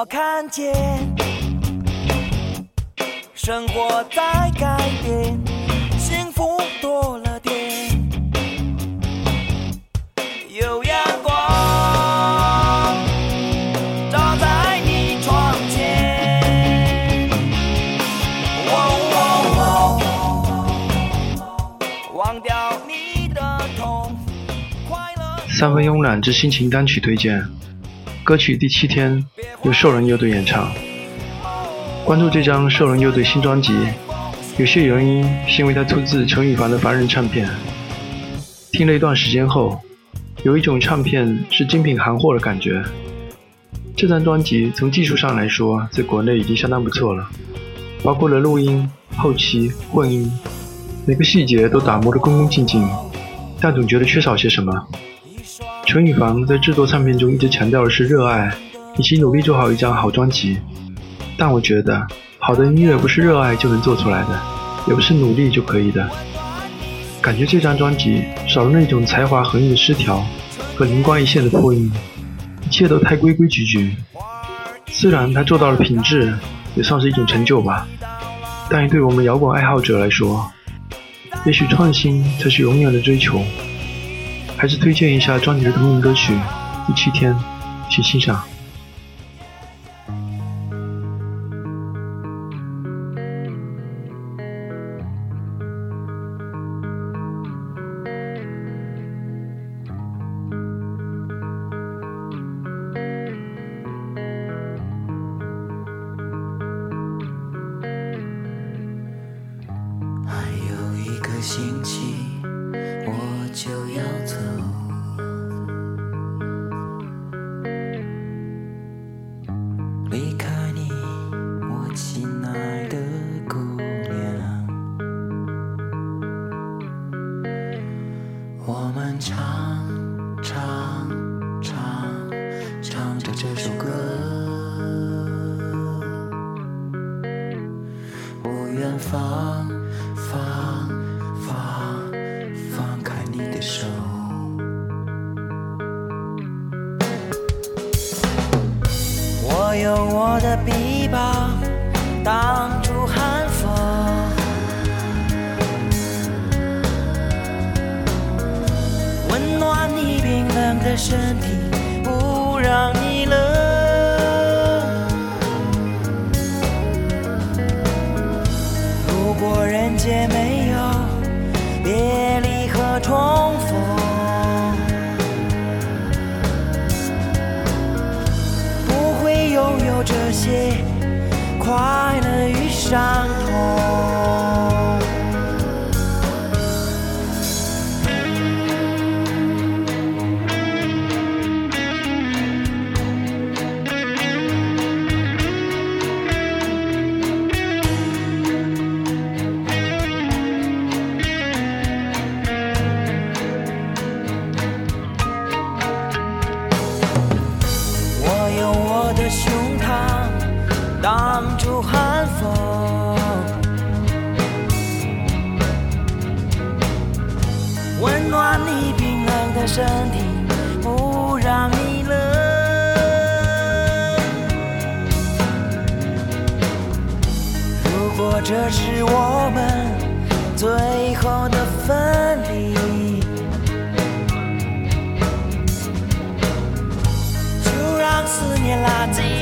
我看见，生活在改变，幸福多了点，有阳光照在你窗前。哦哦哦忘掉你的痛，快乐。三分慵懒之心情单曲推荐，歌曲《第七天》由兽人乐队演唱。关注这张兽人乐队新专辑，有些原因是因为它出自陈羽凡的凡人唱片。听了一段时间后，有一种唱片是精品行货的感觉。这张专辑从技术上来说，在国内已经相当不错了，包括了录音、后期、混音，每个细节都打磨得恭恭敬敬，但总觉得缺少些什么。陈羽凡在制作唱片中一直强调的是热爱，以及努力做好一张好专辑。但我觉得，好的音乐不是热爱就能做出来的，也不是努力就可以的。感觉这张专辑少了那种才华横溢的失调和灵光一现的破音，一切都太规规矩矩。虽然他做到了品质，也算是一种成就吧。但对我们摇滚爱好者来说，也许创新才是永远的追求。还是推荐一下专辑的同名歌曲《第七天》，请欣赏。还有一个星期，放放放放开你的手。我有我的臂膀挡住寒风，温暖你冰冷的身体，不让你冷。如果人间没有别离和重逢，不会拥有这些快乐与伤痛。的身体，不让你冷。如果这是我们最后的分离。就让思念拉近